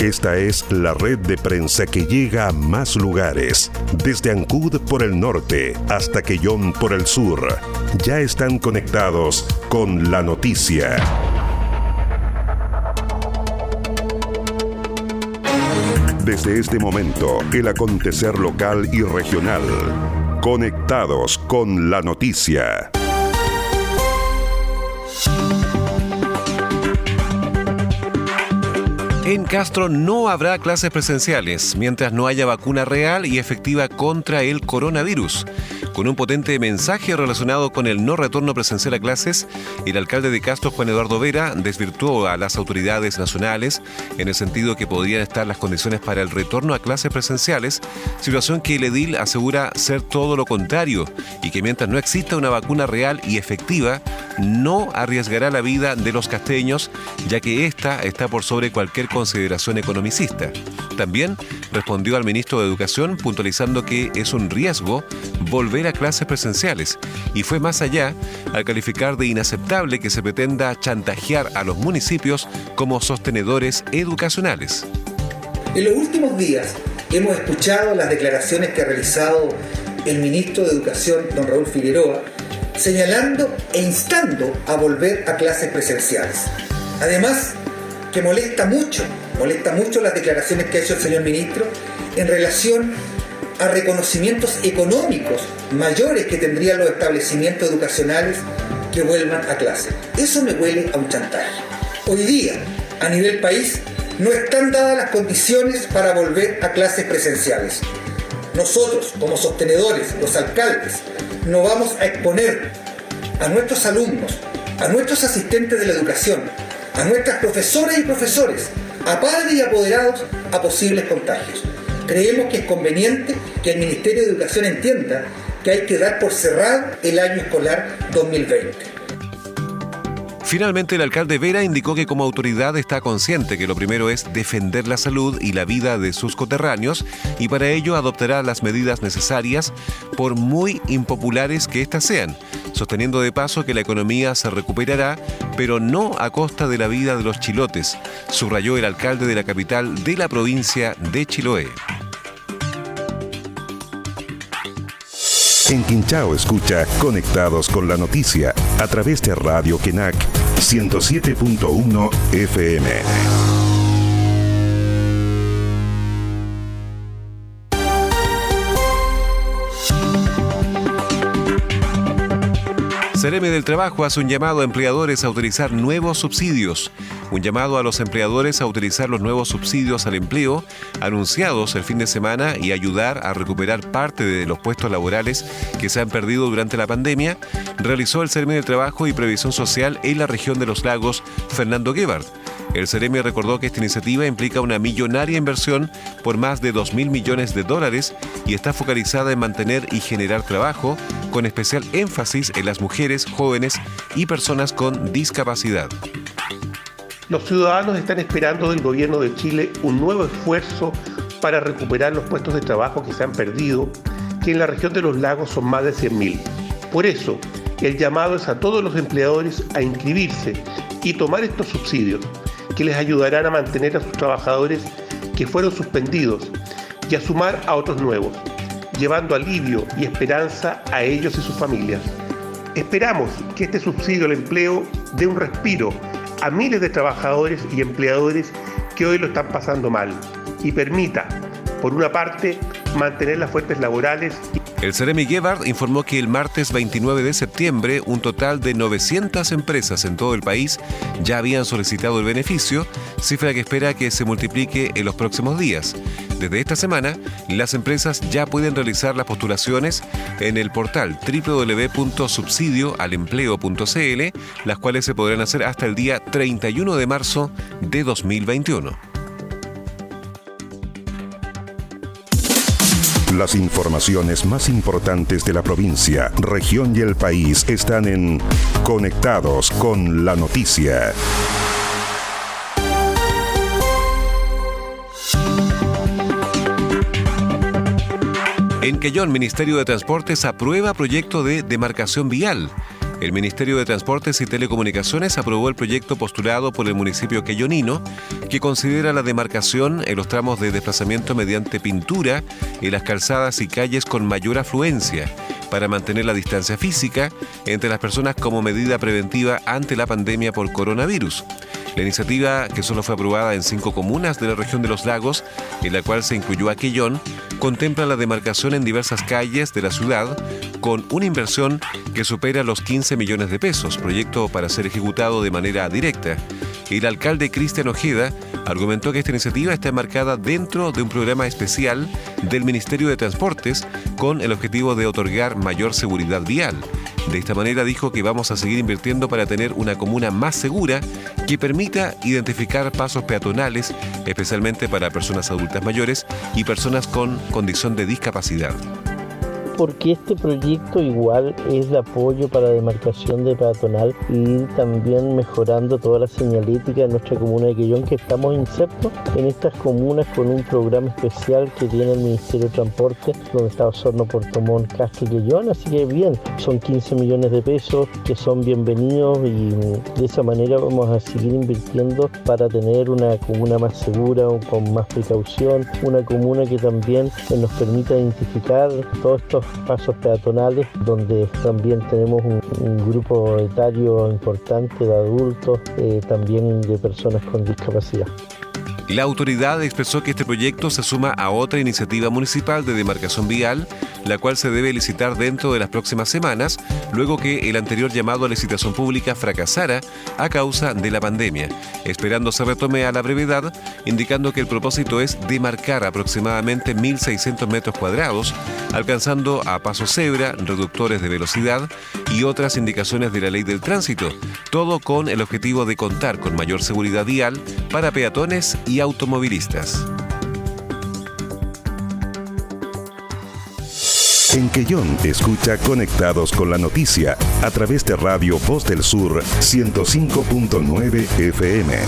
Esta es la red de prensa que llega a más lugares, desde Ancud por el norte hasta Quellón por el sur. Ya están conectados con la noticia. Desde este momento, el acontecer local y regional. Conectados con la noticia. En Castro no habrá clases presenciales mientras no haya vacuna real y efectiva contra el coronavirus. Con un potente mensaje relacionado con el no retorno presencial a clases, el alcalde de Castro, Juan Eduardo Vera, desvirtuó a las autoridades nacionales en el sentido que podrían estar las condiciones para el retorno a clases presenciales, situación que el edil asegura ser todo lo contrario y que mientras no exista una vacuna real y efectiva, no arriesgará la vida de los casteños, ya que esta está por sobre cualquier consideración economicista. También respondió al ministro de Educación puntualizando que es un riesgo volver a clases presenciales y fue más allá al calificar de inaceptable que se pretenda chantajear a los municipios como sostenedores educacionales. En los últimos días hemos escuchado las declaraciones que ha realizado el ministro de Educación, don Raúl Figueroa, señalando e instando a volver a clases presenciales. Además, que molesta mucho, molesta mucho las declaraciones que ha hecho el señor ministro en relación a reconocimientos económicos mayores que tendrían los establecimientos educacionales que vuelvan a clase. Eso me huele a un chantaje. Hoy día, a nivel país, no están dadas las condiciones para volver a clases presenciales. Nosotros, como sostenedores, los alcaldes, no vamos a exponer a nuestros alumnos, a nuestros asistentes de la educación, a nuestras profesoras y profesores, a padres y apoderados a posibles contagios. Creemos que es conveniente que el Ministerio de Educación entienda que hay que dar por cerrado el año escolar 2020. Finalmente, el alcalde Vera indicó que como autoridad está consciente que lo primero es defender la salud y la vida de sus coterráneos y para ello adoptará las medidas necesarias por muy impopulares que éstas sean, sosteniendo de paso que la economía se recuperará, pero no a costa de la vida de los chilotes, subrayó el alcalde de la capital de la provincia de Chiloé. En Quinchao escucha Conectados con la Noticia a través de Radio Kenac 107.1 FM. Cereme del Trabajo hace un llamado a empleadores a utilizar nuevos subsidios. Un llamado a los empleadores a utilizar los nuevos subsidios al empleo anunciados el fin de semana y ayudar a recuperar parte de los puestos laborales que se han perdido durante la pandemia, realizó el Cereme del Trabajo y Previsión Social en la región de los lagos Fernando Gebhardt. El Ceremi recordó que esta iniciativa implica una millonaria inversión por más de 2 mil millones de dólares y está focalizada en mantener y generar trabajo, con especial énfasis en las mujeres, jóvenes y personas con discapacidad. Los ciudadanos están esperando del gobierno de Chile un nuevo esfuerzo para recuperar los puestos de trabajo que se han perdido, que en la región de los lagos son más de 100.000. Por eso, el llamado es a todos los empleadores a inscribirse y tomar estos subsidios que les ayudarán a mantener a sus trabajadores que fueron suspendidos y a sumar a otros nuevos, llevando alivio y esperanza a ellos y sus familias. Esperamos que este subsidio al empleo dé un respiro a miles de trabajadores y empleadores que hoy lo están pasando mal. Y permita, por una parte, mantener las fuentes laborales el Ceremi Gebhardt informó que el martes 29 de septiembre un total de 900 empresas en todo el país ya habían solicitado el beneficio, cifra que espera que se multiplique en los próximos días. Desde esta semana, las empresas ya pueden realizar las postulaciones en el portal www.subsidioalempleo.cl, las cuales se podrán hacer hasta el día 31 de marzo de 2021. Las informaciones más importantes de la provincia, región y el país están en Conectados con la Noticia. En Quellón, Ministerio de Transportes aprueba proyecto de demarcación vial. El Ministerio de Transportes y Telecomunicaciones aprobó el proyecto postulado por el municipio queyonino, que considera la demarcación en los tramos de desplazamiento mediante pintura en las calzadas y calles con mayor afluencia, para mantener la distancia física entre las personas como medida preventiva ante la pandemia por coronavirus. La iniciativa, que solo fue aprobada en cinco comunas de la región de los lagos, en la cual se incluyó Aquellón, contempla la demarcación en diversas calles de la ciudad con una inversión que supera los 15 millones de pesos, proyecto para ser ejecutado de manera directa. El alcalde Cristian Ojeda argumentó que esta iniciativa está enmarcada dentro de un programa especial del Ministerio de Transportes con el objetivo de otorgar mayor seguridad vial. De esta manera dijo que vamos a seguir invirtiendo para tener una comuna más segura que permita identificar pasos peatonales, especialmente para personas adultas mayores y personas con condición de discapacidad porque este proyecto igual es de apoyo para la demarcación de peatonal y también mejorando toda la señalética de nuestra comuna de Quellón, que estamos insertos en estas comunas con un programa especial que tiene el Ministerio de Transporte, donde está Osorno, Portomón, Casco y Quellón, así que bien, son 15 millones de pesos que son bienvenidos y de esa manera vamos a seguir invirtiendo para tener una comuna más segura, con más precaución, una comuna que también nos permita identificar todos estos pasos peatonales donde también tenemos un, grupo etario importante de adultos, eh, también de personas con discapacidad. La autoridad expresó que este proyecto se suma a otra iniciativa municipal de demarcación vial, la cual se debe licitar dentro de las próximas semanas, luego que el anterior llamado a licitación pública fracasara a causa de la pandemia, esperando se retome a la brevedad, indicando que el propósito es demarcar aproximadamente 1.600 metros cuadrados, alcanzando a paso cebra, reductores de velocidad y otras indicaciones de la ley del tránsito, todo con el objetivo de contar con mayor seguridad vial para peatones y automovilistas. En Quellón escucha Conectados con la Noticia a través de Radio Voz del Sur 105.9 FM.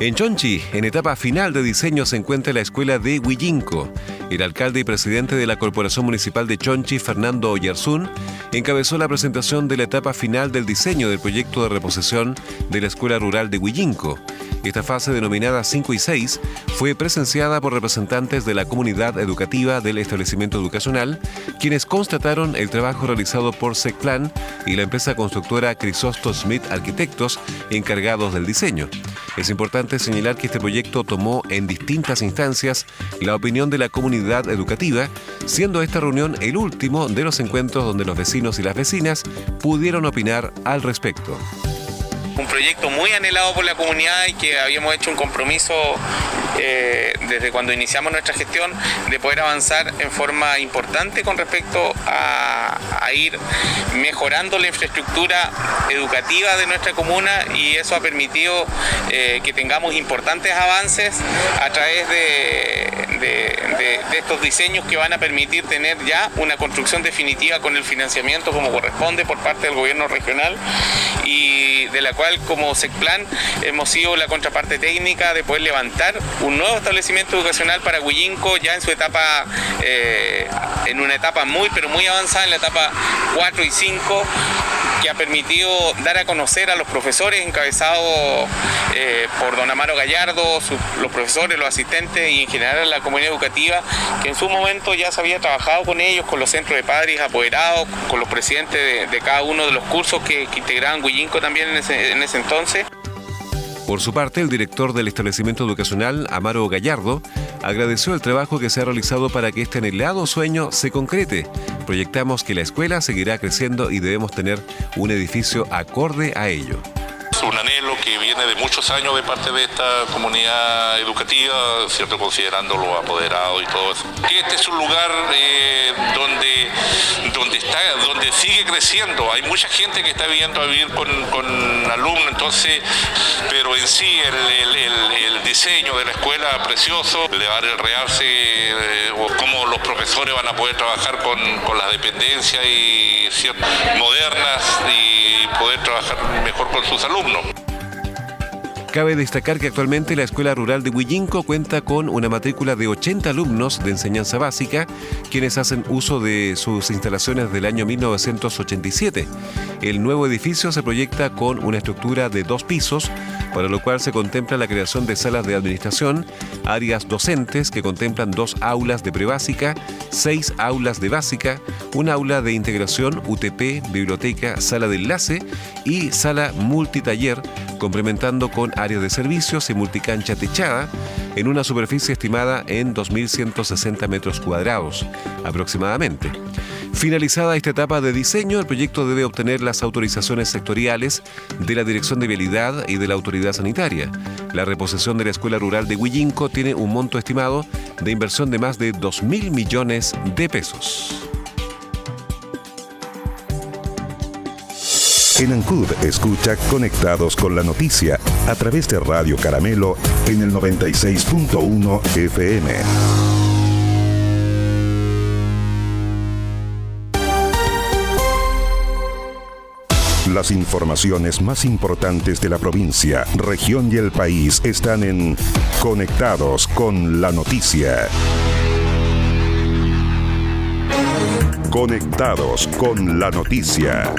En Chonchi, en etapa final de diseño, se encuentra la escuela de Huillinco. El alcalde y presidente de la Corporación Municipal de Chonchi, Fernando Oyarzún, encabezó la presentación de la etapa final del diseño del proyecto de reposición de la Escuela Rural de Huillinco. Esta fase, denominada 5 y 6, fue presenciada por representantes de la comunidad educativa del establecimiento educacional, quienes constataron el trabajo realizado por SECPLAN y la empresa constructora Crisosto Smith Arquitectos, encargados del diseño. Es importante señalar que este proyecto tomó en distintas instancias la opinión de la comunidad educativa, siendo esta reunión el último de los encuentros donde los vecinos y las vecinas pudieron opinar al respecto. Un proyecto muy anhelado por la comunidad y que habíamos hecho un compromiso eh, desde cuando iniciamos nuestra gestión de poder avanzar en forma importante con respecto a, ir mejorando la infraestructura educativa de nuestra comuna y eso ha permitido eh, que tengamos importantes avances a través de, estos diseños que van a permitir tener ya una construcción definitiva con el financiamiento como corresponde por parte del gobierno regional y de la cual como SECPLAN hemos sido la contraparte técnica de poder levantar un nuevo establecimiento educacional para Huillinco ya en su etapa, eh, en una etapa muy pero muy avanzada, en la etapa 4 y 5 que ha permitido dar a conocer a los profesores encabezados eh, por don Amaro Gallardo, los profesores, los asistentes y en general la comunidad educativa, que en su momento ya se había trabajado con ellos, con los centros de padres apoderados, con los presidentes de, cada uno de los cursos que, integraban Huillinco también en ese entonces. Por su parte, el director del establecimiento educacional, Amaro Gallardo, agradeció el trabajo que se ha realizado para que este anhelado sueño se concrete. Proyectamos que la escuela seguirá creciendo y debemos tener un edificio acorde a ello un anhelo que viene de muchos años de parte de esta comunidad educativa, ¿cierto? considerando y todo eso. Este es un lugar eh, donde, donde, está, donde sigue creciendo. Hay mucha gente que está viviendo a vivir con, con alumnos, entonces, pero en sí el, diseño de la escuela precioso, de dar el realce, eh, o cómo los profesores van a poder trabajar con, con las dependencias y modernas y poder trabajar mejor con sus alumnos. Cabe destacar que actualmente la Escuela Rural de Huillinco cuenta con una matrícula de 80 alumnos de enseñanza básica, quienes hacen uso de sus instalaciones del año 1987. El nuevo edificio se proyecta con una estructura de dos pisos, para lo cual se contempla la creación de salas de administración, áreas docentes que contemplan dos aulas de prebásica, seis aulas de básica, un aula de integración, UTP, biblioteca, sala de enlace y sala multitaller, complementando con áreas de servicios y multicancha techada en una superficie estimada en 2.160 metros cuadrados aproximadamente. Finalizada esta etapa de diseño, el proyecto debe obtener las autorizaciones sectoriales de la Dirección de Vialidad y de la Autoridad Sanitaria. La reposición de la Escuela Rural de Huillinco tiene un monto estimado de inversión de más de 2.000 millones de pesos. En Ancud escucha Conectados con la Noticia a través de Radio Caramelo en el 96.1 FM. Las informaciones más importantes de la provincia, región y el país están en Conectados con la Noticia. Conectados con la Noticia.